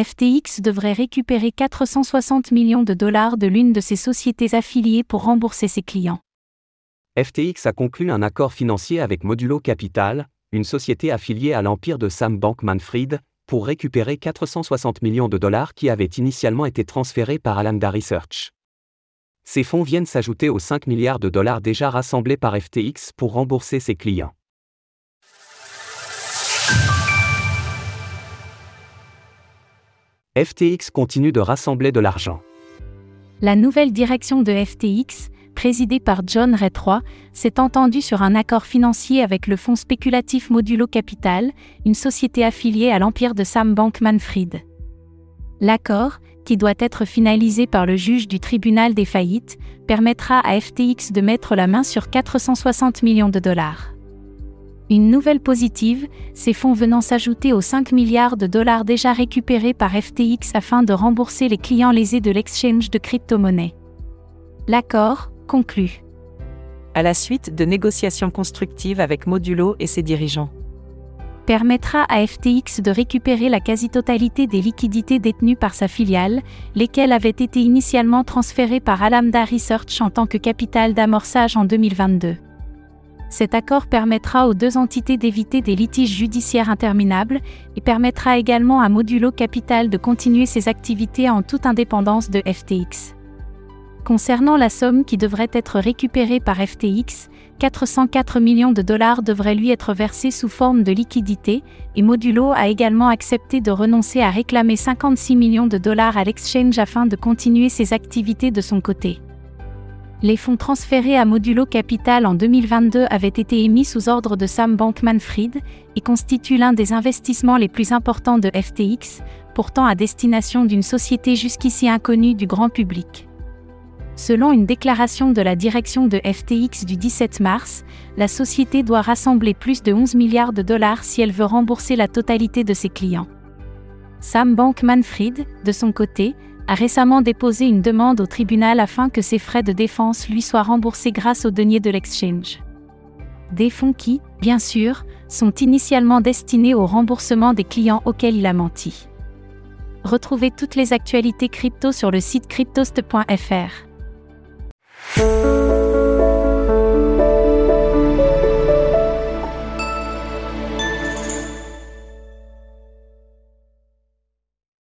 FTX devrait récupérer 460 millions de dollars de l'une de ses sociétés affiliées pour rembourser ses clients. FTX a conclu un accord financier avec Modulo Capital, une société affiliée à l'empire de Sam Bankman-Fried, pour récupérer 460 millions de dollars qui avaient initialement été transférés par Alameda Research. Ces fonds viennent s'ajouter aux 5 milliards de dollars déjà rassemblés par FTX pour rembourser ses clients. FTX continue de rassembler de l'argent. La nouvelle direction de FTX, présidée par John Ray III, s'est entendue sur un accord financier avec le fonds spéculatif Modulo Capital, une société affiliée à l'empire de Sam Bankman-Fried. L'accord, qui doit être finalisé par le juge du tribunal des faillites, permettra à FTX de mettre la main sur 460 millions de dollars. Une nouvelle positive, ces fonds venant s'ajouter aux 5 milliards de dollars déjà récupérés par FTX afin de rembourser les clients lésés de l'exchange de crypto-monnaies. L'accord, conclu. À la suite de négociations constructives avec Modulo et ses dirigeants permettra à FTX de récupérer la quasi-totalité des liquidités détenues par sa filiale, lesquelles avaient été initialement transférées par Alameda Research en tant que capital d'amorçage en 2022. Cet accord permettra aux deux entités d'éviter des litiges judiciaires interminables et permettra également à Modulo Capital de continuer ses activités en toute indépendance de FTX. Concernant la somme qui devrait être récupérée par FTX, 404 millions de dollars devraient lui être versés sous forme de liquidité, et Modulo a également accepté de renoncer à réclamer 56 millions de dollars à l'exchange afin de continuer ses activités de son côté. Les fonds transférés à Modulo Capital en 2022 avaient été émis sous ordre de Sam Bankman-Fried et constituent l'un des investissements les plus importants de FTX, pourtant à destination d'une société jusqu'ici inconnue du grand public. Selon une déclaration de la direction de FTX du 17 mars, la société doit rassembler plus de 11 milliards de dollars si elle veut rembourser la totalité de ses clients. Sam Bankman-Fried, de son côté, a récemment déposé une demande au tribunal afin que ses frais de défense lui soient remboursés grâce aux deniers de l'exchange. Des fonds qui, bien sûr, sont initialement destinés au remboursement des clients auxquels il a menti. Retrouvez toutes les actualités crypto sur le site cryptost.fr.